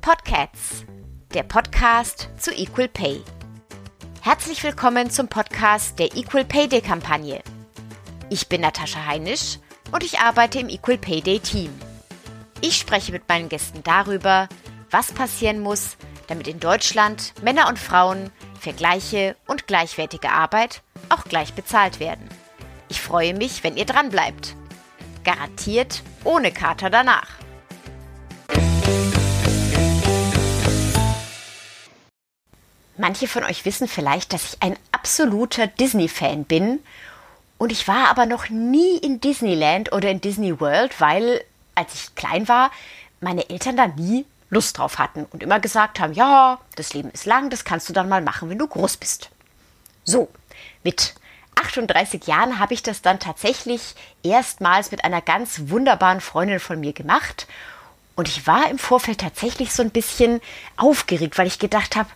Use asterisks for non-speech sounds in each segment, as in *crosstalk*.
Podcasts, der Podcast zu Equal Pay. Herzlich willkommen zum Podcast der Equal Pay Day Kampagne. Ich bin Natascha Heinisch und ich arbeite im Equal Pay Day Team. Ich spreche mit meinen Gästen darüber, was passieren muss, damit in Deutschland Männer und Frauen für gleiche und gleichwertige Arbeit auch gleich bezahlt werden. Ich freue mich, wenn ihr dran bleibt. Garantiert ohne Kater danach. Manche von euch wissen vielleicht, dass ich ein absoluter Disney-Fan bin. Und ich war aber noch nie in Disneyland oder in Disney World, weil, als ich klein war, meine Eltern da nie Lust drauf hatten und immer gesagt haben, ja, das Leben ist lang, das kannst du dann mal machen, wenn du groß bist. So, mit 38 Jahren habe ich das dann tatsächlich erstmals mit einer ganz wunderbaren Freundin von mir gemacht. Und ich war im Vorfeld tatsächlich so ein bisschen aufgeregt, weil ich gedacht habe,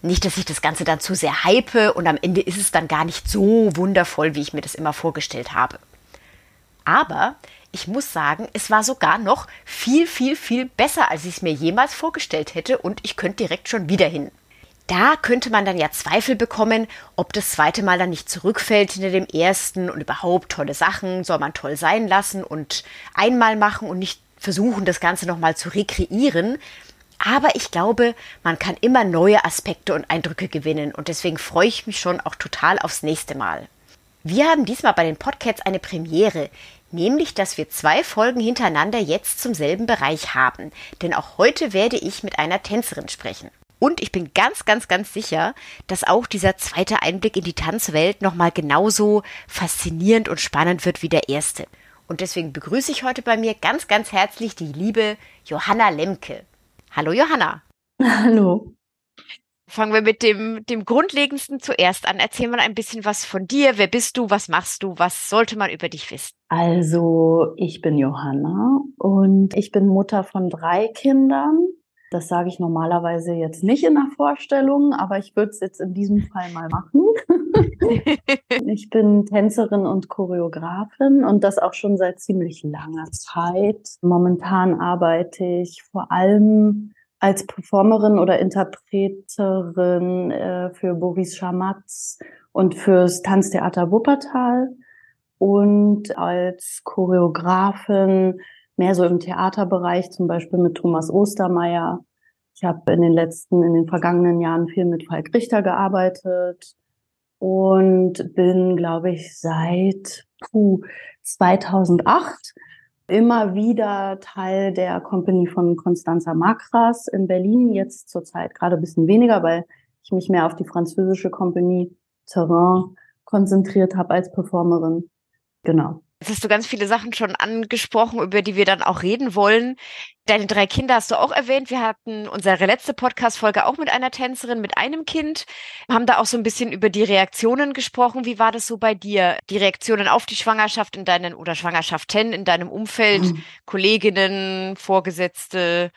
nicht, dass ich das Ganze dann zu sehr hype und am Ende ist es dann gar nicht so wundervoll, wie ich mir das immer vorgestellt habe. Aber ich muss sagen, es war sogar noch viel, viel, viel besser, als ich es mir jemals vorgestellt hätte und ich könnte direkt schon wieder hin. Da könnte man dann ja Zweifel bekommen, ob das zweite Mal dann nicht zurückfällt hinter dem ersten und überhaupt tolle Sachen soll man toll sein lassen und einmal machen und nicht versuchen, das Ganze nochmal zu rekreieren. Aber ich glaube, man kann immer neue Aspekte und Eindrücke gewinnen und deswegen freue ich mich schon auch total aufs nächste Mal. Wir haben diesmal bei den Podcasts eine Premiere, nämlich dass wir zwei Folgen hintereinander jetzt zum selben Bereich haben. Denn auch heute werde ich mit einer Tänzerin sprechen. Und ich bin ganz, ganz, ganz sicher, dass auch dieser zweite Einblick in die Tanzwelt nochmal genauso faszinierend und spannend wird wie der erste. Und deswegen begrüße ich heute bei mir ganz, ganz herzlich die liebe Johanna Lemke. Hallo Johanna. Hallo. Fangen wir mit dem, dem Grundlegendsten zuerst an. Erzähl mal ein bisschen was von dir. Wer bist du? Was machst du? Was sollte man über dich wissen? Also, ich bin Johanna und ich bin Mutter von drei Kindern. Das sage ich normalerweise jetzt nicht in der Vorstellung, aber ich würde es jetzt in diesem Fall mal machen. *laughs* ich bin Tänzerin und Choreografin und das auch schon seit ziemlich langer Zeit. Momentan arbeite ich vor allem als Performerin oder Interpreterin äh, für Boris Schamatz und fürs Tanztheater Wuppertal und als Choreografin mehr so im Theaterbereich, zum Beispiel mit Thomas Ostermeier. Ich habe in den letzten, in den vergangenen Jahren viel mit Falk Richter gearbeitet und bin, glaube ich, seit puh, 2008 immer wieder Teil der Company von Constanza Macras in Berlin, jetzt zurzeit gerade ein bisschen weniger, weil ich mich mehr auf die französische Company Terrain konzentriert habe als Performerin. Genau. Jetzt hast du ganz viele Sachen schon angesprochen, über die wir dann auch reden wollen. Deine drei Kinder hast du auch erwähnt. Wir hatten unsere letzte Podcast-Folge auch mit einer Tänzerin, mit einem Kind. Haben da auch so ein bisschen über die Reaktionen gesprochen. Wie war das so bei dir? Die Reaktionen auf die Schwangerschaft in deinen oder Schwangerschaften in deinem Umfeld, mhm. Kolleginnen, Vorgesetzte?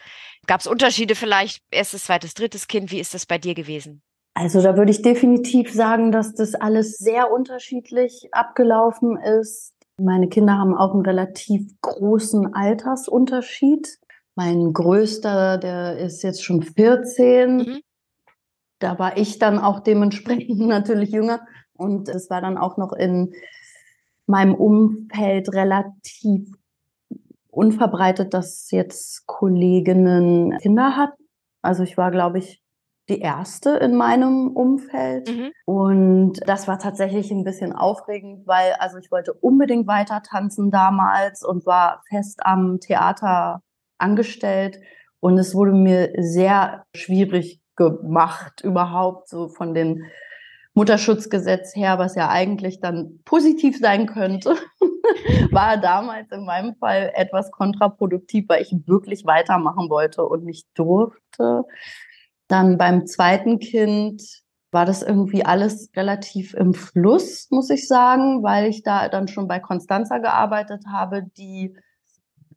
Gab es Unterschiede vielleicht? Erstes, zweites, drittes Kind? Wie ist das bei dir gewesen? Also da würde ich definitiv sagen, dass das alles sehr unterschiedlich abgelaufen ist. Meine Kinder haben auch einen relativ großen Altersunterschied. Mein größter, der ist jetzt schon 14. Mhm. Da war ich dann auch dementsprechend *laughs* natürlich jünger. Und es war dann auch noch in meinem Umfeld relativ unverbreitet, dass jetzt Kolleginnen Kinder hatten. Also ich war, glaube ich, die erste in meinem Umfeld. Mhm. Und das war tatsächlich ein bisschen aufregend, weil also ich wollte unbedingt weiter tanzen damals und war fest am Theater angestellt. Und es wurde mir sehr schwierig gemacht, überhaupt so von dem Mutterschutzgesetz her, was ja eigentlich dann positiv sein könnte, *laughs* war damals in meinem Fall etwas kontraproduktiv, weil ich wirklich weitermachen wollte und nicht durfte. Dann beim zweiten Kind war das irgendwie alles relativ im Fluss, muss ich sagen, weil ich da dann schon bei Constanza gearbeitet habe, die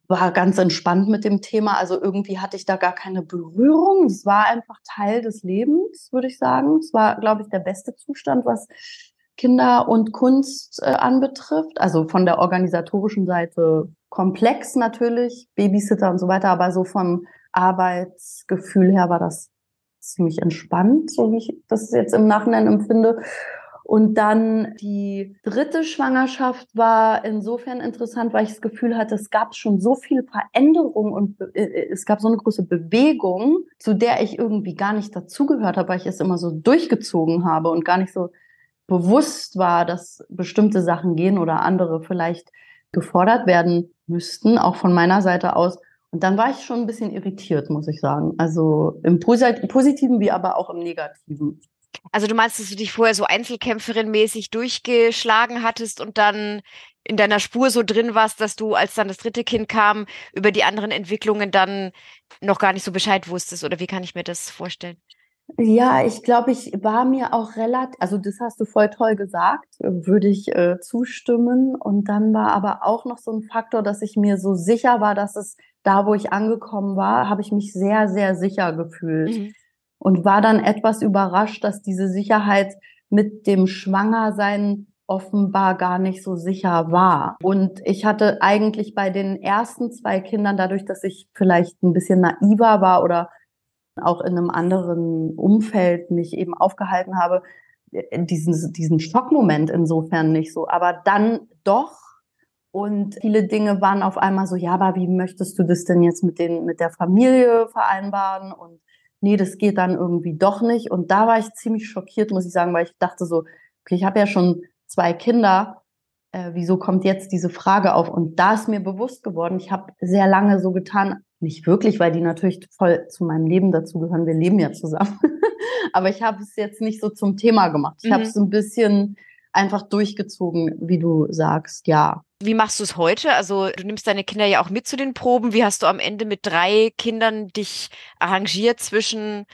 war ganz entspannt mit dem Thema. Also irgendwie hatte ich da gar keine Berührung. Es war einfach Teil des Lebens, würde ich sagen. Es war, glaube ich, der beste Zustand, was Kinder und Kunst äh, anbetrifft. Also von der organisatorischen Seite komplex natürlich, Babysitter und so weiter, aber so vom Arbeitsgefühl her war das ziemlich entspannt, so wie ich das jetzt im Nachhinein empfinde. Und dann die dritte Schwangerschaft war insofern interessant, weil ich das Gefühl hatte, es gab schon so viel Veränderung und äh, äh, es gab so eine große Bewegung, zu der ich irgendwie gar nicht dazugehört habe, weil ich es immer so durchgezogen habe und gar nicht so bewusst war, dass bestimmte Sachen gehen oder andere vielleicht gefordert werden müssten, auch von meiner Seite aus. Und dann war ich schon ein bisschen irritiert, muss ich sagen. Also im Positiven wie aber auch im Negativen. Also du meinst, dass du dich vorher so Einzelkämpferin-mäßig durchgeschlagen hattest und dann in deiner Spur so drin warst, dass du, als dann das dritte Kind kam, über die anderen Entwicklungen dann noch gar nicht so Bescheid wusstest? Oder wie kann ich mir das vorstellen? Ja, ich glaube, ich war mir auch relativ, also das hast du voll toll gesagt, würde ich äh, zustimmen. Und dann war aber auch noch so ein Faktor, dass ich mir so sicher war, dass es da, wo ich angekommen war, habe ich mich sehr, sehr sicher gefühlt. Mhm und war dann etwas überrascht, dass diese Sicherheit mit dem Schwangersein offenbar gar nicht so sicher war. Und ich hatte eigentlich bei den ersten zwei Kindern, dadurch, dass ich vielleicht ein bisschen naiver war oder auch in einem anderen Umfeld mich eben aufgehalten habe, diesen, diesen Schockmoment insofern nicht so. Aber dann doch. Und viele Dinge waren auf einmal so, ja, aber wie möchtest du das denn jetzt mit den, mit der Familie vereinbaren? Und nee, das geht dann irgendwie doch nicht. Und da war ich ziemlich schockiert, muss ich sagen, weil ich dachte so, okay, ich habe ja schon zwei Kinder, äh, wieso kommt jetzt diese Frage auf? Und da ist mir bewusst geworden, ich habe sehr lange so getan, nicht wirklich, weil die natürlich voll zu meinem Leben dazugehören. Wir leben ja zusammen. *laughs* Aber ich habe es jetzt nicht so zum Thema gemacht. Ich mhm. habe es ein bisschen einfach durchgezogen, wie du sagst, ja. Wie machst du es heute? Also du nimmst deine Kinder ja auch mit zu den Proben. Wie hast du am Ende mit drei Kindern dich arrangiert zwischen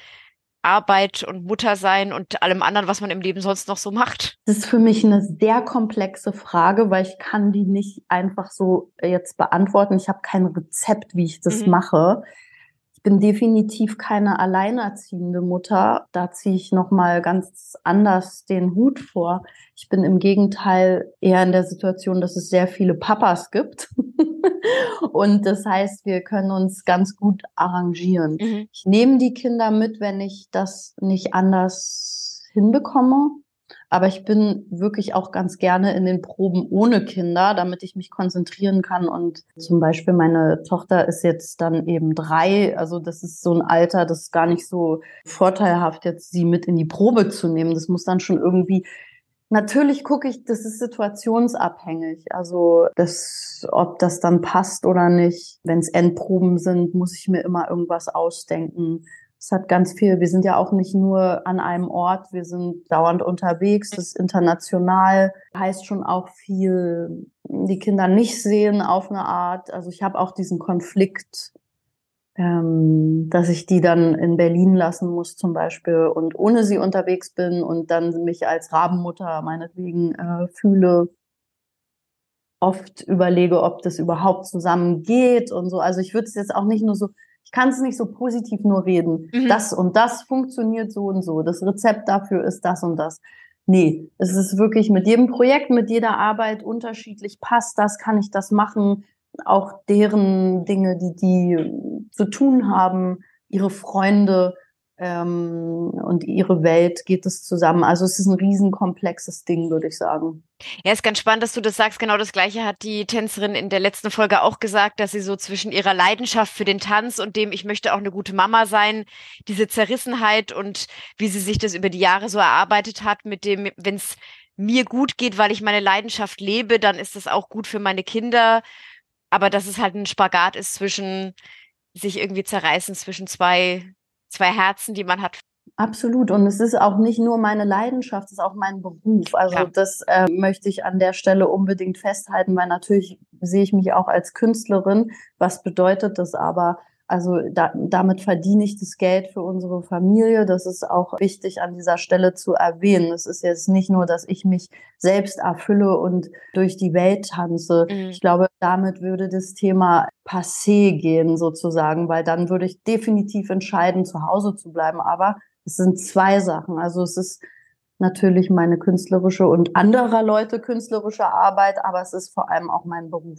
Arbeit und Muttersein und allem anderen, was man im Leben sonst noch so macht? Das ist für mich eine sehr komplexe Frage, weil ich kann die nicht einfach so jetzt beantworten. Ich habe kein Rezept, wie ich das mhm. mache bin definitiv keine alleinerziehende Mutter. Da ziehe ich noch mal ganz anders den Hut vor. Ich bin im Gegenteil eher in der Situation, dass es sehr viele Papas gibt. *laughs* und das heißt, wir können uns ganz gut arrangieren. Mhm. Ich nehme die Kinder mit, wenn ich das nicht anders hinbekomme. Aber ich bin wirklich auch ganz gerne in den Proben ohne Kinder, damit ich mich konzentrieren kann. Und zum Beispiel meine Tochter ist jetzt dann eben drei. Also das ist so ein Alter, das ist gar nicht so vorteilhaft, jetzt sie mit in die Probe zu nehmen. Das muss dann schon irgendwie Natürlich gucke ich, das ist situationsabhängig. Also, das, ob das dann passt oder nicht. Wenn es Endproben sind, muss ich mir immer irgendwas ausdenken. Es hat ganz viel, wir sind ja auch nicht nur an einem Ort, wir sind dauernd unterwegs, das ist international, heißt schon auch viel, die Kinder nicht sehen auf eine Art. Also ich habe auch diesen Konflikt, ähm, dass ich die dann in Berlin lassen muss zum Beispiel und ohne sie unterwegs bin und dann mich als Rabenmutter meinetwegen äh, fühle. Oft überlege, ob das überhaupt zusammen geht und so. Also ich würde es jetzt auch nicht nur so ich kann es nicht so positiv nur reden. Mhm. Das und das funktioniert so und so. Das Rezept dafür ist das und das. Nee, es ist wirklich mit jedem Projekt, mit jeder Arbeit unterschiedlich. Passt das, kann ich das machen? Auch deren Dinge, die die zu tun haben, ihre Freunde, ähm, und ihre Welt geht es zusammen. Also es ist ein riesenkomplexes Ding, würde ich sagen. Ja, ist ganz spannend, dass du das sagst. Genau das Gleiche hat die Tänzerin in der letzten Folge auch gesagt, dass sie so zwischen ihrer Leidenschaft für den Tanz und dem, ich möchte auch eine gute Mama sein, diese Zerrissenheit und wie sie sich das über die Jahre so erarbeitet hat, mit dem, wenn es mir gut geht, weil ich meine Leidenschaft lebe, dann ist das auch gut für meine Kinder. Aber dass es halt ein Spagat ist zwischen sich irgendwie zerreißen zwischen zwei zwei Herzen, die man hat. Absolut. Und es ist auch nicht nur meine Leidenschaft, es ist auch mein Beruf. Also ja. das äh, möchte ich an der Stelle unbedingt festhalten, weil natürlich sehe ich mich auch als Künstlerin. Was bedeutet das aber? Also da, damit verdiene ich das Geld für unsere Familie. Das ist auch wichtig an dieser Stelle zu erwähnen. Es ist jetzt nicht nur, dass ich mich selbst erfülle und durch die Welt tanze. Mhm. Ich glaube, damit würde das Thema passé gehen sozusagen, weil dann würde ich definitiv entscheiden, zu Hause zu bleiben. Aber es sind zwei Sachen. Also es ist natürlich meine künstlerische und anderer Leute künstlerische Arbeit, aber es ist vor allem auch mein Beruf.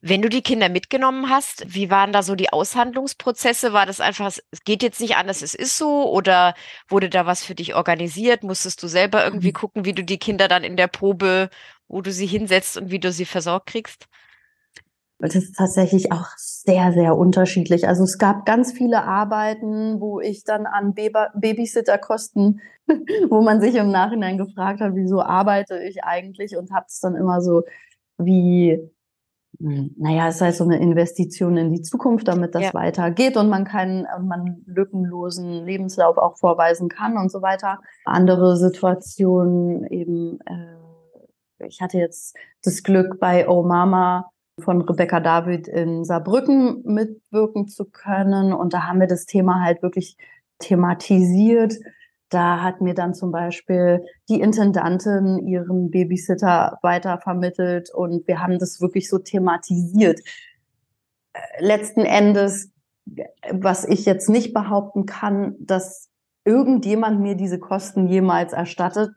Wenn du die Kinder mitgenommen hast, wie waren da so die Aushandlungsprozesse? War das einfach, es geht jetzt nicht anders, es ist so? Oder wurde da was für dich organisiert? Musstest du selber irgendwie mhm. gucken, wie du die Kinder dann in der Probe, wo du sie hinsetzt und wie du sie versorgt kriegst? Das ist tatsächlich auch sehr, sehr unterschiedlich. Also es gab ganz viele Arbeiten, wo ich dann an Babysitterkosten, *laughs* wo man sich im Nachhinein gefragt hat, wieso arbeite ich eigentlich und habe es dann immer so wie naja, es ist halt so eine Investition in die Zukunft, damit das ja. weitergeht und man keinen, man lückenlosen Lebenslauf auch vorweisen kann und so weiter. Andere Situationen eben, äh, ich hatte jetzt das Glück bei Oh Mama von Rebecca David in Saarbrücken mitwirken zu können und da haben wir das Thema halt wirklich thematisiert da hat mir dann zum Beispiel die Intendantin ihren Babysitter weitervermittelt und wir haben das wirklich so thematisiert. Äh, letzten Endes, was ich jetzt nicht behaupten kann, dass irgendjemand mir diese Kosten jemals erstattet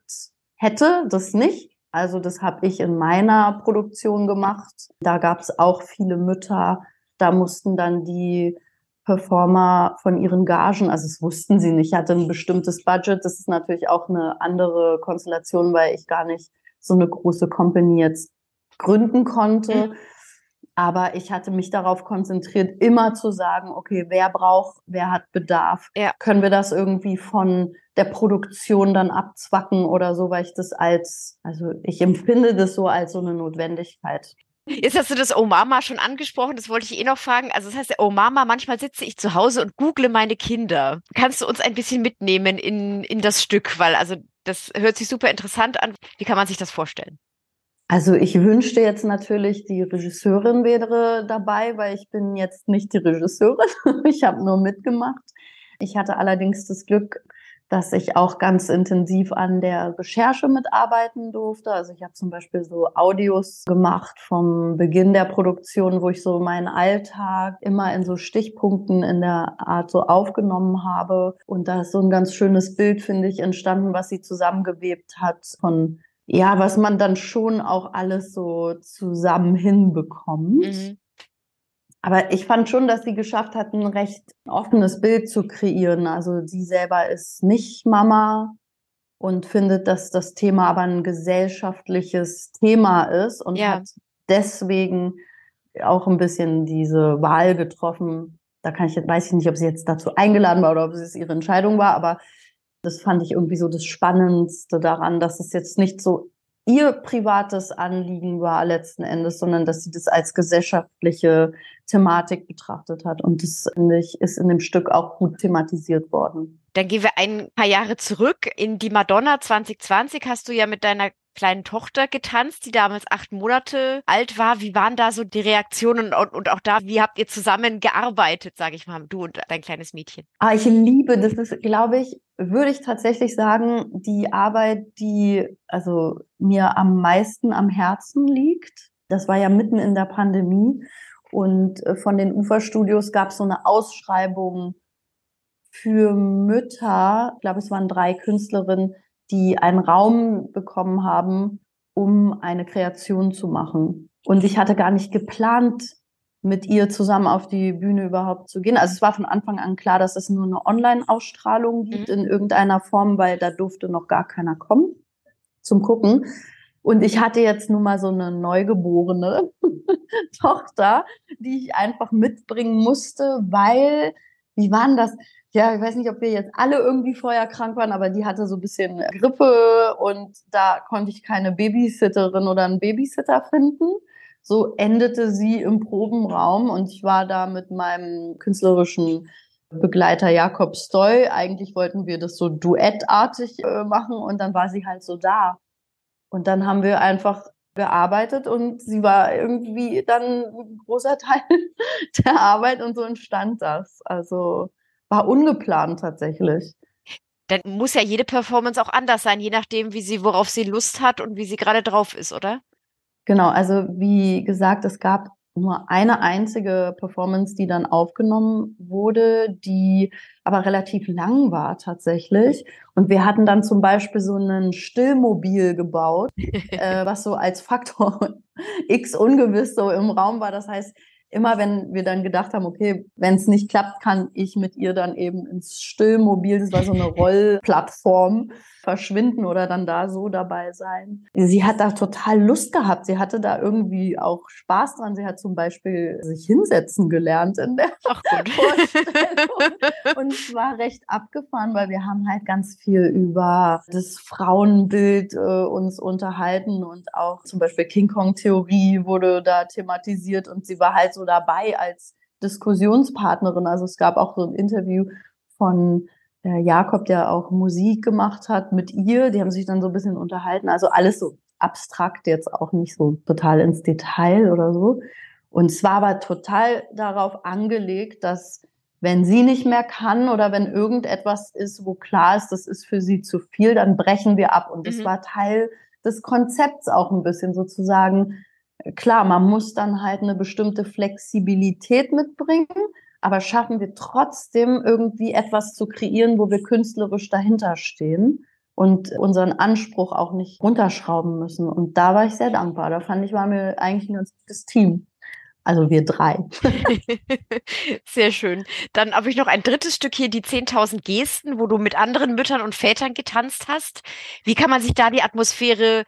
hätte, das nicht. Also das habe ich in meiner Produktion gemacht. Da gab es auch viele Mütter. Da mussten dann die Performer von ihren Gagen, also das wussten sie nicht, hatte ein bestimmtes Budget. Das ist natürlich auch eine andere Konstellation, weil ich gar nicht so eine große Company jetzt gründen konnte. Mhm. Aber ich hatte mich darauf konzentriert, immer zu sagen, okay, wer braucht, wer hat Bedarf? Ja. Können wir das irgendwie von der Produktion dann abzwacken oder so, weil ich das als, also ich empfinde das so als so eine Notwendigkeit. Jetzt hast du das Oh Mama schon angesprochen, das wollte ich eh noch fragen. Also das heißt, Oh Mama, manchmal sitze ich zu Hause und google meine Kinder. Kannst du uns ein bisschen mitnehmen in, in das Stück? Weil also das hört sich super interessant an. Wie kann man sich das vorstellen? Also ich wünschte jetzt natürlich, die Regisseurin wäre dabei, weil ich bin jetzt nicht die Regisseurin. *laughs* ich habe nur mitgemacht. Ich hatte allerdings das Glück, dass ich auch ganz intensiv an der Recherche mitarbeiten durfte. Also ich habe zum Beispiel so Audios gemacht vom Beginn der Produktion, wo ich so meinen Alltag immer in so Stichpunkten in der Art so aufgenommen habe. Und da ist so ein ganz schönes Bild, finde ich, entstanden, was sie zusammengewebt hat von ja, was man dann schon auch alles so zusammen hinbekommt. Mhm. Aber ich fand schon, dass sie geschafft hat, ein recht offenes Bild zu kreieren. Also sie selber ist nicht Mama und findet, dass das Thema aber ein gesellschaftliches Thema ist und ja. hat deswegen auch ein bisschen diese Wahl getroffen. Da kann ich, weiß ich nicht, ob sie jetzt dazu eingeladen war oder ob es ihre Entscheidung war, aber das fand ich irgendwie so das Spannendste daran, dass es jetzt nicht so ihr privates Anliegen war letzten Endes, sondern dass sie das als gesellschaftliche Thematik betrachtet hat. Und das, finde ich, ist in dem Stück auch gut thematisiert worden. Dann gehen wir ein paar Jahre zurück. In die Madonna 2020 hast du ja mit deiner kleinen Tochter getanzt, die damals acht Monate alt war. Wie waren da so die Reaktionen und, und auch da, wie habt ihr zusammen gearbeitet, sage ich mal, du und dein kleines Mädchen? Ah, ich liebe, das ist, glaube ich, würde ich tatsächlich sagen, die Arbeit, die also mir am meisten am Herzen liegt. Das war ja mitten in der Pandemie und äh, von den Uferstudios gab es so eine Ausschreibung für Mütter. Ich glaube, es waren drei Künstlerinnen, die einen Raum bekommen haben, um eine Kreation zu machen. Und ich hatte gar nicht geplant, mit ihr zusammen auf die Bühne überhaupt zu gehen. Also es war von Anfang an klar, dass es nur eine Online-Ausstrahlung gibt mhm. in irgendeiner Form, weil da durfte noch gar keiner kommen zum Gucken. Und ich hatte jetzt nun mal so eine neugeborene *laughs* Tochter, die ich einfach mitbringen musste, weil, wie waren das? Ja, ich weiß nicht, ob wir jetzt alle irgendwie vorher krank waren, aber die hatte so ein bisschen Grippe und da konnte ich keine Babysitterin oder einen Babysitter finden. So endete sie im Probenraum und ich war da mit meinem künstlerischen Begleiter Jakob Stoy. Eigentlich wollten wir das so duettartig äh, machen und dann war sie halt so da. Und dann haben wir einfach gearbeitet und sie war irgendwie dann ein großer *laughs* Teil der Arbeit und so entstand das. Also war ungeplant tatsächlich. Dann muss ja jede Performance auch anders sein, je nachdem, wie sie, worauf sie Lust hat und wie sie gerade drauf ist, oder? Genau, also wie gesagt, es gab nur eine einzige Performance, die dann aufgenommen wurde, die aber relativ lang war tatsächlich. Und wir hatten dann zum Beispiel so einen Stillmobil gebaut, *laughs* äh, was so als Faktor X ungewiss so im Raum war. Das heißt, immer wenn wir dann gedacht haben, okay, wenn es nicht klappt, kann ich mit ihr dann eben ins Stillmobil, das war so eine *laughs* Rollplattform, verschwinden oder dann da so dabei sein. Sie hat da total Lust gehabt. Sie hatte da irgendwie auch Spaß dran. Sie hat zum Beispiel sich hinsetzen gelernt in der Ach *laughs* Vorstellung. Und es war recht abgefahren, weil wir haben halt ganz viel über das Frauenbild äh, uns unterhalten und auch zum Beispiel King Kong Theorie wurde da thematisiert und sie war halt so dabei als Diskussionspartnerin. Also es gab auch so ein Interview von äh, Jakob, der auch Musik gemacht hat mit ihr. Die haben sich dann so ein bisschen unterhalten. Also alles so abstrakt, jetzt auch nicht so total ins Detail oder so. Und es war aber total darauf angelegt, dass wenn sie nicht mehr kann oder wenn irgendetwas ist, wo klar ist, das ist für sie zu viel, dann brechen wir ab. Und das mhm. war Teil des Konzepts auch ein bisschen sozusagen. Klar, man muss dann halt eine bestimmte Flexibilität mitbringen, aber schaffen wir trotzdem irgendwie etwas zu kreieren, wo wir künstlerisch dahinter stehen und unseren Anspruch auch nicht runterschrauben müssen. Und da war ich sehr dankbar. Da fand ich, waren wir eigentlich ein ganz gutes Team. Also wir drei. *laughs* Sehr schön. Dann habe ich noch ein drittes Stück hier, die 10.000 Gesten, wo du mit anderen Müttern und Vätern getanzt hast. Wie kann man sich da die Atmosphäre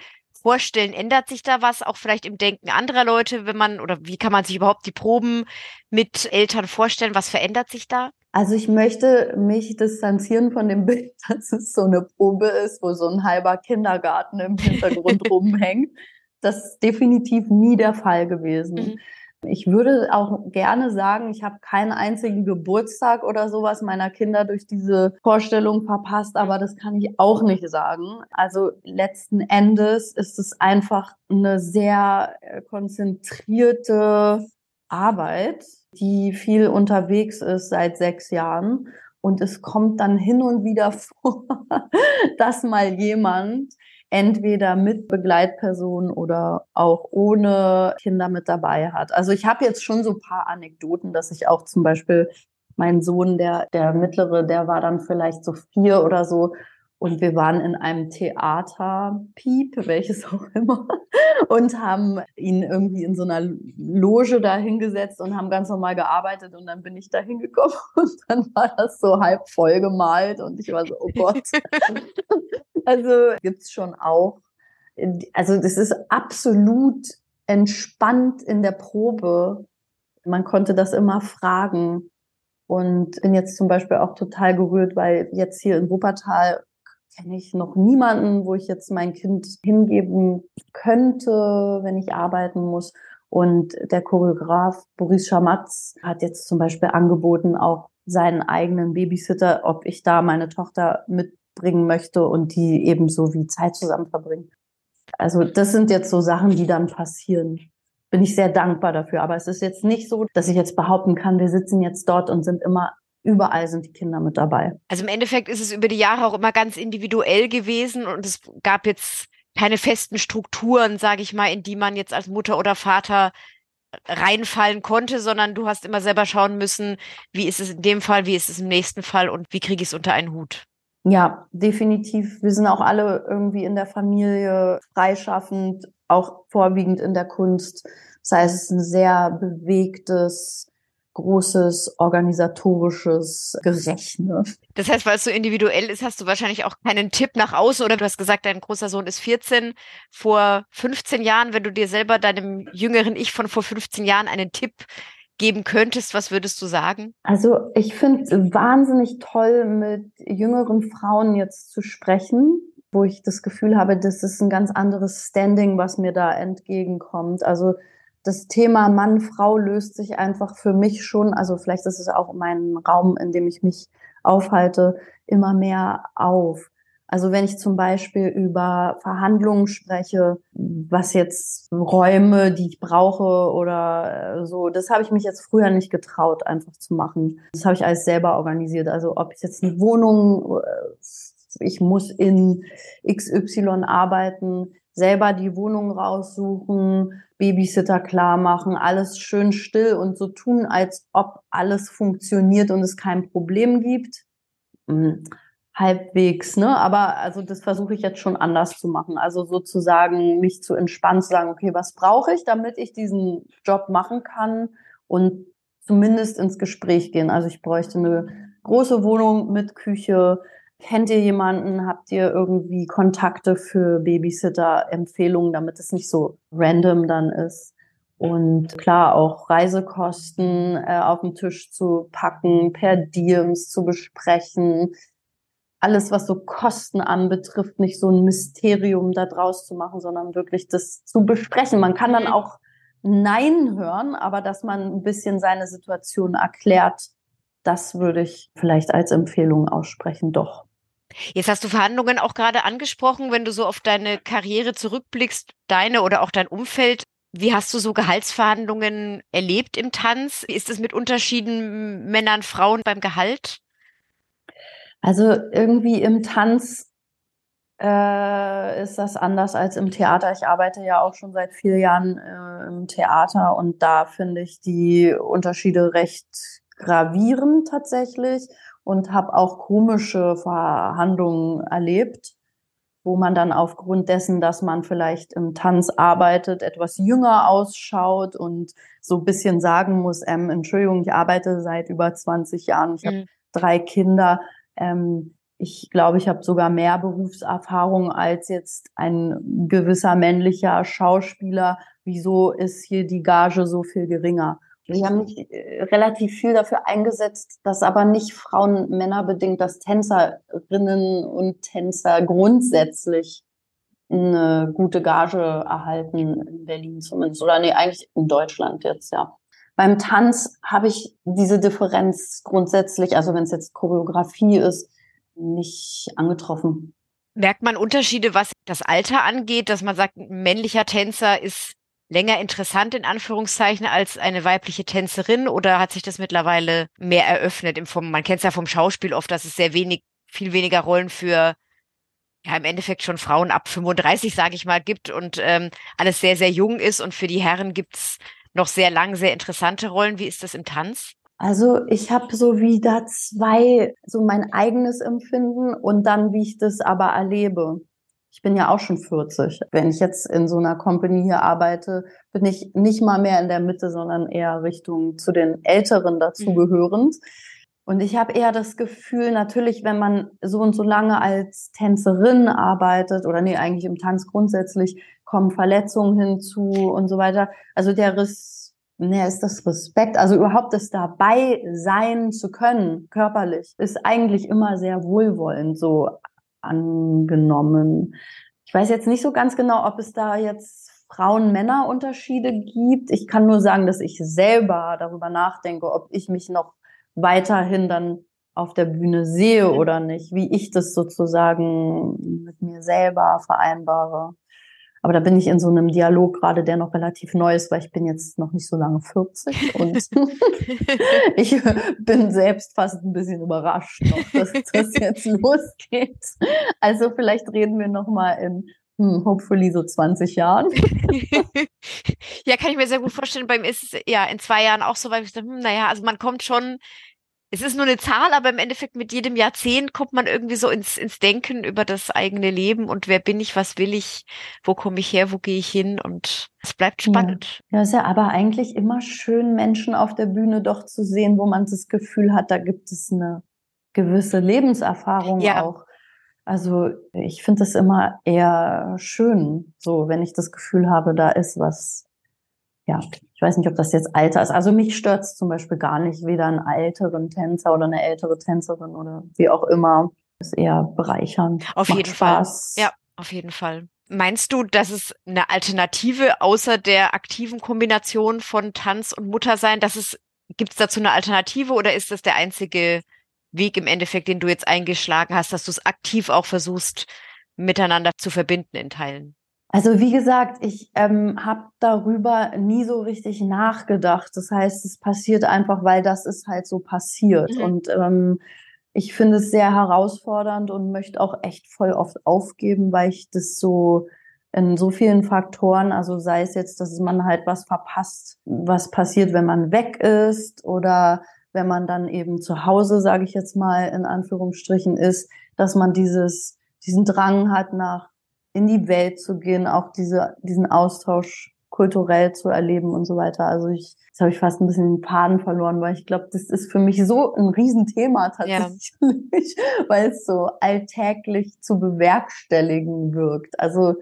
vorstellen? Ändert sich da was, auch vielleicht im Denken anderer Leute, wenn man, oder wie kann man sich überhaupt die Proben mit Eltern vorstellen? Was verändert sich da? Also ich möchte mich distanzieren von dem *laughs* Bild, dass es so eine Probe ist, wo so ein halber Kindergarten im Hintergrund *laughs* rumhängt. Das ist definitiv nie der Fall gewesen. Mhm. Ich würde auch gerne sagen, ich habe keinen einzigen Geburtstag oder sowas meiner Kinder durch diese Vorstellung verpasst, aber das kann ich auch nicht sagen. Also letzten Endes ist es einfach eine sehr äh, konzentrierte Arbeit, die viel unterwegs ist seit sechs Jahren. Und es kommt dann hin und wieder *laughs* vor, dass mal jemand entweder mit Begleitpersonen oder auch ohne Kinder mit dabei hat. Also ich habe jetzt schon so ein paar Anekdoten, dass ich auch zum Beispiel mein Sohn, der, der mittlere, der war dann vielleicht so vier oder so. Und wir waren in einem Theater, Piep, welches auch immer, *laughs* und haben ihn irgendwie in so einer Loge da hingesetzt und haben ganz normal gearbeitet. Und dann bin ich da hingekommen *laughs* und dann war das so halb voll gemalt und ich war so, oh Gott. *laughs* Also gibt's schon auch. Also das ist absolut entspannt in der Probe. Man konnte das immer fragen. Und bin jetzt zum Beispiel auch total gerührt, weil jetzt hier in Wuppertal kenne ich noch niemanden, wo ich jetzt mein Kind hingeben könnte, wenn ich arbeiten muss. Und der Choreograf Boris Schamatz hat jetzt zum Beispiel angeboten, auch seinen eigenen Babysitter, ob ich da meine Tochter mit bringen möchte und die eben so wie Zeit zusammen verbringen. Also das sind jetzt so Sachen, die dann passieren. Bin ich sehr dankbar dafür. Aber es ist jetzt nicht so, dass ich jetzt behaupten kann, wir sitzen jetzt dort und sind immer überall sind die Kinder mit dabei. Also im Endeffekt ist es über die Jahre auch immer ganz individuell gewesen und es gab jetzt keine festen Strukturen, sage ich mal, in die man jetzt als Mutter oder Vater reinfallen konnte, sondern du hast immer selber schauen müssen, wie ist es in dem Fall, wie ist es im nächsten Fall und wie kriege ich es unter einen Hut. Ja, definitiv. Wir sind auch alle irgendwie in der Familie freischaffend, auch vorwiegend in der Kunst. Das heißt, es ist ein sehr bewegtes, großes organisatorisches Gerechne. Das heißt, weil es so individuell ist, hast du wahrscheinlich auch keinen Tipp nach außen oder du hast gesagt, dein großer Sohn ist 14. Vor 15 Jahren, wenn du dir selber deinem jüngeren Ich von vor 15 Jahren einen Tipp geben könntest, was würdest du sagen? Also ich finde es wahnsinnig toll, mit jüngeren Frauen jetzt zu sprechen, wo ich das Gefühl habe, das ist ein ganz anderes Standing, was mir da entgegenkommt. Also das Thema Mann, Frau löst sich einfach für mich schon, also vielleicht ist es auch mein Raum, in dem ich mich aufhalte, immer mehr auf. Also wenn ich zum Beispiel über Verhandlungen spreche, was jetzt Räume, die ich brauche oder äh, so, das habe ich mich jetzt früher nicht getraut, einfach zu machen. Das habe ich alles selber organisiert. Also ob ich jetzt eine Wohnung, äh, ich muss in XY arbeiten, selber die Wohnung raussuchen, Babysitter klar machen, alles schön still und so tun, als ob alles funktioniert und es kein Problem gibt mh, hm, halbwegs, ne? Aber also das versuche ich jetzt schon anders zu machen. Also sozusagen mich zu entspannen, zu sagen, okay, was brauche ich, damit ich diesen Job machen kann und zumindest ins Gespräch gehen. Also ich bräuchte eine große Wohnung mit Küche. Kennt ihr jemanden? Habt ihr irgendwie Kontakte für Babysitter, Empfehlungen, damit es nicht so random dann ist? Und klar, auch Reisekosten äh, auf den Tisch zu packen, per Diems zu besprechen, alles, was so Kosten anbetrifft, nicht so ein Mysterium da draus zu machen, sondern wirklich das zu besprechen. Man kann dann mhm. auch Nein hören, aber dass man ein bisschen seine Situation erklärt, das würde ich vielleicht als Empfehlung aussprechen, doch. Jetzt hast du Verhandlungen auch gerade angesprochen, wenn du so auf deine Karriere zurückblickst, deine oder auch dein Umfeld. Wie hast du so Gehaltsverhandlungen erlebt im Tanz? Ist es mit Unterschieden Männern, Frauen beim Gehalt? Also irgendwie im Tanz äh, ist das anders als im Theater. Ich arbeite ja auch schon seit vier Jahren äh, im Theater und da finde ich die Unterschiede recht gravierend tatsächlich und habe auch komische Verhandlungen erlebt, wo man dann aufgrund dessen, dass man vielleicht im Tanz arbeitet, etwas jünger ausschaut und so ein bisschen sagen muss, ähm, Entschuldigung, ich arbeite seit über 20 Jahren, ich mhm. habe drei Kinder, ähm, ich glaube, ich habe sogar mehr Berufserfahrung als jetzt ein gewisser männlicher Schauspieler. Wieso ist hier die Gage so viel geringer? Ich habe mich äh, relativ viel dafür eingesetzt, dass aber nicht Frauen Männer bedingt, dass Tänzerinnen und Tänzer grundsätzlich eine gute Gage erhalten in Berlin zumindest. Oder nee, eigentlich in Deutschland jetzt, ja. Beim Tanz habe ich diese Differenz grundsätzlich, also wenn es jetzt Choreografie ist, nicht angetroffen. Merkt man Unterschiede, was das Alter angeht, dass man sagt, ein männlicher Tänzer ist länger interessant in Anführungszeichen als eine weibliche Tänzerin oder hat sich das mittlerweile mehr eröffnet im vom, man kennt es ja vom Schauspiel oft, dass es sehr wenig, viel weniger Rollen für ja im Endeffekt schon Frauen ab 35, sage ich mal, gibt und ähm, alles sehr, sehr jung ist und für die Herren gibt's noch sehr lang sehr interessante Rollen. Wie ist das im Tanz? Also ich habe so wieder zwei, so mein eigenes Empfinden und dann, wie ich das aber erlebe. Ich bin ja auch schon 40. Wenn ich jetzt in so einer Company hier arbeite, bin ich nicht mal mehr in der Mitte, sondern eher Richtung zu den Älteren dazugehörend. Mhm. Und ich habe eher das Gefühl, natürlich, wenn man so und so lange als Tänzerin arbeitet, oder nee, eigentlich im Tanz grundsätzlich, kommen Verletzungen hinzu und so weiter. Also der Riss, nee, ist das Respekt, also überhaupt das dabei sein zu können, körperlich, ist eigentlich immer sehr wohlwollend so angenommen. Ich weiß jetzt nicht so ganz genau, ob es da jetzt Frauen-Männer-Unterschiede gibt. Ich kann nur sagen, dass ich selber darüber nachdenke, ob ich mich noch weiterhin dann auf der Bühne sehe oder nicht, wie ich das sozusagen mit mir selber vereinbare. Aber da bin ich in so einem Dialog gerade, der noch relativ neu ist, weil ich bin jetzt noch nicht so lange 40 und *laughs* ich bin selbst fast ein bisschen überrascht noch, dass das jetzt *laughs* losgeht. Also vielleicht reden wir noch mal in hm, hopefully so 20 Jahren. *laughs* ja, kann ich mir sehr gut vorstellen. Bei mir ist es ja in zwei Jahren auch so, weil ich dachte, hm, naja, also man kommt schon es ist nur eine Zahl, aber im Endeffekt mit jedem Jahrzehnt kommt man irgendwie so ins, ins Denken über das eigene Leben und wer bin ich, was will ich, wo komme ich her, wo gehe ich hin und es bleibt spannend. Ja. ja, ist ja aber eigentlich immer schön, Menschen auf der Bühne doch zu sehen, wo man das Gefühl hat, da gibt es eine gewisse Lebenserfahrung ja. auch. Also ich finde es immer eher schön, so wenn ich das Gefühl habe, da ist was ja, ich weiß nicht, ob das jetzt Alter ist. Also mich stört es zum Beispiel gar nicht, weder einen älteren Tänzer oder eine ältere Tänzerin oder wie auch immer. ist eher bereichernd. Auf Macht jeden Spaß. Fall. Ja, auf jeden Fall. Meinst du, dass es eine Alternative außer der aktiven Kombination von Tanz und Muttersein, dass es, gibt es dazu eine Alternative oder ist das der einzige Weg im Endeffekt, den du jetzt eingeschlagen hast, dass du es aktiv auch versuchst, miteinander zu verbinden in Teilen? Also wie gesagt, ich ähm, habe darüber nie so richtig nachgedacht. Das heißt, es passiert einfach, weil das ist halt so passiert. Mhm. Und ähm, ich finde es sehr herausfordernd und möchte auch echt voll oft aufgeben, weil ich das so in so vielen Faktoren, also sei es jetzt, dass man halt was verpasst, was passiert, wenn man weg ist oder wenn man dann eben zu Hause, sage ich jetzt mal in Anführungsstrichen, ist, dass man dieses, diesen Drang hat, nach in die Welt zu gehen, auch diese, diesen Austausch kulturell zu erleben und so weiter. Also ich, jetzt habe ich fast ein bisschen den Faden verloren, weil ich glaube, das ist für mich so ein Riesenthema tatsächlich, ja. *laughs* weil es so alltäglich zu bewerkstelligen wirkt. Also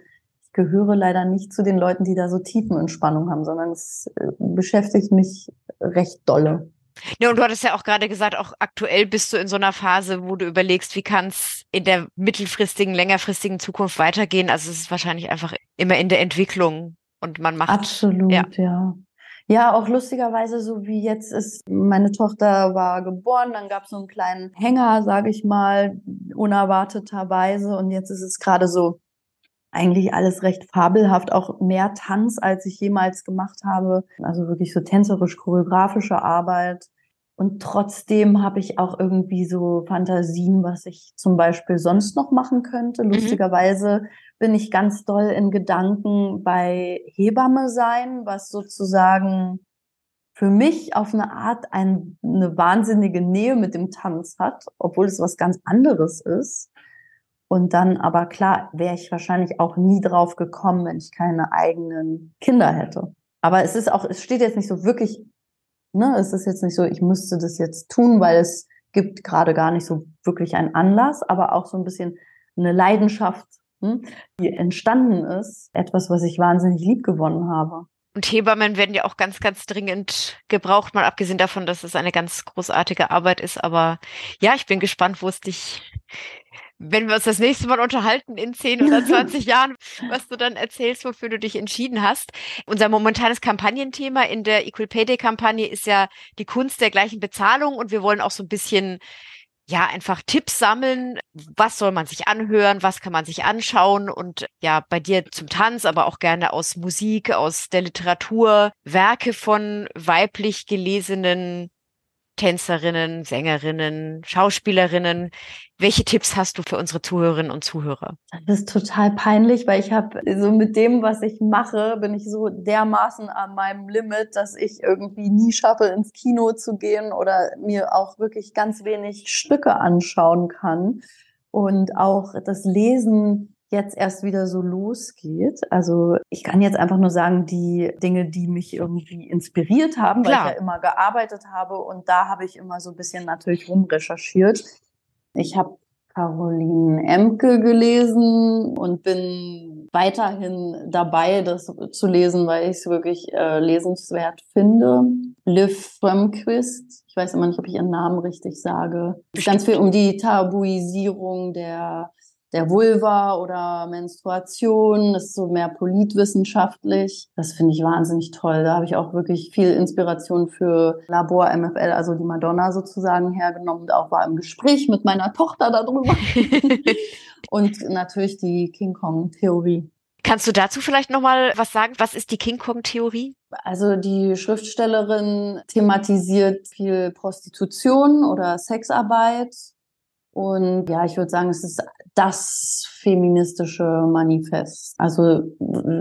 ich gehöre leider nicht zu den Leuten, die da so Tiefenentspannung haben, sondern es äh, beschäftigt mich recht dolle. Ja, und du hattest ja auch gerade gesagt, auch aktuell bist du in so einer Phase, wo du überlegst, wie kann es in der mittelfristigen, längerfristigen Zukunft weitergehen. Also es ist wahrscheinlich einfach immer in der Entwicklung und man macht. Absolut, ja. ja. Ja, auch lustigerweise, so wie jetzt ist, meine Tochter war geboren, dann gab es so einen kleinen Hänger, sage ich mal, unerwarteterweise. Und jetzt ist es gerade so eigentlich alles recht fabelhaft, auch mehr Tanz, als ich jemals gemacht habe. Also wirklich so tänzerisch-choreografische Arbeit. Und trotzdem habe ich auch irgendwie so Fantasien, was ich zum Beispiel sonst noch machen könnte. Mhm. Lustigerweise bin ich ganz doll in Gedanken bei Hebamme sein, was sozusagen für mich auf eine Art ein, eine wahnsinnige Nähe mit dem Tanz hat, obwohl es was ganz anderes ist. Und dann aber klar, wäre ich wahrscheinlich auch nie drauf gekommen, wenn ich keine eigenen Kinder hätte. Aber es ist auch, es steht jetzt nicht so wirklich, ne, es ist jetzt nicht so, ich müsste das jetzt tun, weil es gibt gerade gar nicht so wirklich einen Anlass, aber auch so ein bisschen eine Leidenschaft die entstanden ist, etwas, was ich wahnsinnig lieb gewonnen habe. Und Hebammen werden ja auch ganz, ganz dringend gebraucht, mal abgesehen davon, dass es eine ganz großartige Arbeit ist. Aber ja, ich bin gespannt, wo es dich, wenn wir uns das nächste Mal unterhalten in 10 oder *laughs* 20 Jahren, was du dann erzählst, wofür du dich entschieden hast. Unser momentanes Kampagnenthema in der Equal Pay Day Kampagne ist ja die Kunst der gleichen Bezahlung und wir wollen auch so ein bisschen ja, einfach Tipps sammeln. Was soll man sich anhören? Was kann man sich anschauen? Und ja, bei dir zum Tanz, aber auch gerne aus Musik, aus der Literatur, Werke von weiblich gelesenen Tänzerinnen, Sängerinnen, Schauspielerinnen. Welche Tipps hast du für unsere Zuhörerinnen und Zuhörer? Das ist total peinlich, weil ich habe so mit dem, was ich mache, bin ich so dermaßen an meinem Limit, dass ich irgendwie nie schaffe, ins Kino zu gehen oder mir auch wirklich ganz wenig Stücke anschauen kann. Und auch das Lesen jetzt erst wieder so losgeht. Also ich kann jetzt einfach nur sagen, die Dinge, die mich irgendwie inspiriert haben, Klar. weil ich ja immer gearbeitet habe und da habe ich immer so ein bisschen natürlich rumrecherchiert. Ich habe Caroline Emke gelesen und bin weiterhin dabei, das zu lesen, weil ich es wirklich äh, lesenswert finde. Liv Frömquist, ich weiß immer nicht, ob ich ihren Namen richtig sage. Ganz viel um die Tabuisierung der der Vulva oder Menstruation. Das ist so mehr politwissenschaftlich. Das finde ich wahnsinnig toll. Da habe ich auch wirklich viel Inspiration für Labor MFL, also die Madonna sozusagen hergenommen und auch war im Gespräch mit meiner Tochter darüber. *laughs* und natürlich die King Kong Theorie. Kannst du dazu vielleicht noch mal was sagen? Was ist die King Kong Theorie? Also die Schriftstellerin thematisiert viel Prostitution oder Sexarbeit und ja, ich würde sagen, es ist das feministische Manifest. Also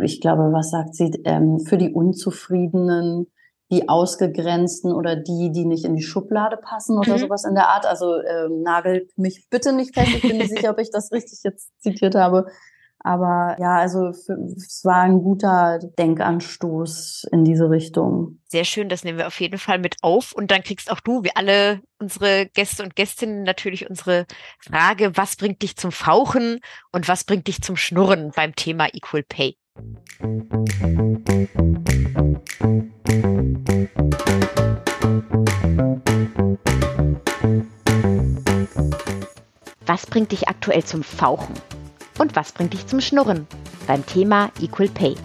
ich glaube, was sagt sie? Ähm, für die Unzufriedenen, die Ausgegrenzten oder die, die nicht in die Schublade passen oder mhm. sowas in der Art. Also ähm, nagelt mich bitte nicht fest. Ich bin nicht *laughs* sicher, ob ich das richtig jetzt zitiert habe. Aber ja, also für, es war ein guter Denkanstoß in diese Richtung. Sehr schön, das nehmen wir auf jeden Fall mit auf. Und dann kriegst auch du, wie alle unsere Gäste und Gästinnen, natürlich unsere Frage, was bringt dich zum Fauchen und was bringt dich zum Schnurren beim Thema Equal Pay? Was bringt dich aktuell zum Fauchen? Und was bringt dich zum Schnurren? Beim Thema Equal Pay.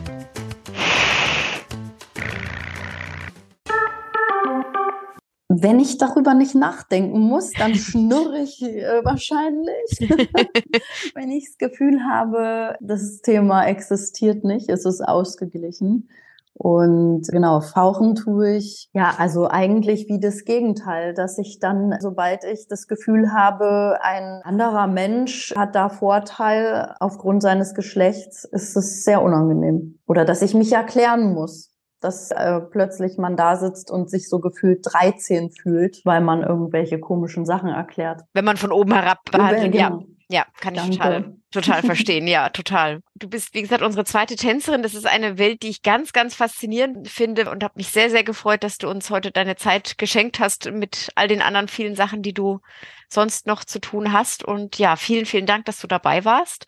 Wenn ich darüber nicht nachdenken muss, dann *laughs* schnurre ich äh, wahrscheinlich. *laughs* Wenn ich das Gefühl habe, das Thema existiert nicht, ist es ausgeglichen. Und genau, fauchen tue ich, ja, also eigentlich wie das Gegenteil, dass ich dann, sobald ich das Gefühl habe, ein anderer Mensch hat da Vorteil aufgrund seines Geschlechts, ist es sehr unangenehm. Oder dass ich mich erklären muss. dass äh, plötzlich man da sitzt und sich so gefühlt 13 fühlt, weil man irgendwelche komischen Sachen erklärt. Wenn man von oben herab behandelt, ja. Genau. Ja, kann ich Danke. total, total verstehen. Ja, total. Du bist, wie gesagt, unsere zweite Tänzerin. Das ist eine Welt, die ich ganz, ganz faszinierend finde und habe mich sehr, sehr gefreut, dass du uns heute deine Zeit geschenkt hast mit all den anderen vielen Sachen, die du sonst noch zu tun hast. Und ja, vielen, vielen Dank, dass du dabei warst.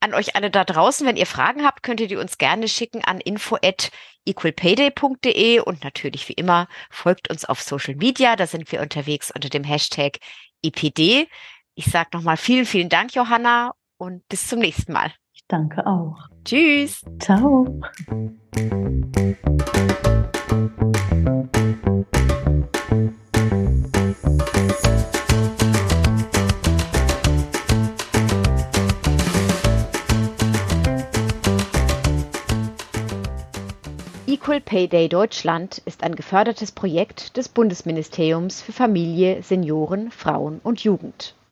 An euch alle da draußen, wenn ihr Fragen habt, könnt ihr die uns gerne schicken an info at equalpayday.de und natürlich wie immer folgt uns auf Social Media. Da sind wir unterwegs unter dem Hashtag EPD. Ich sage nochmal vielen, vielen Dank, Johanna, und bis zum nächsten Mal. Ich danke auch. Tschüss. Ciao. Equal Pay Day Deutschland ist ein gefördertes Projekt des Bundesministeriums für Familie, Senioren, Frauen und Jugend.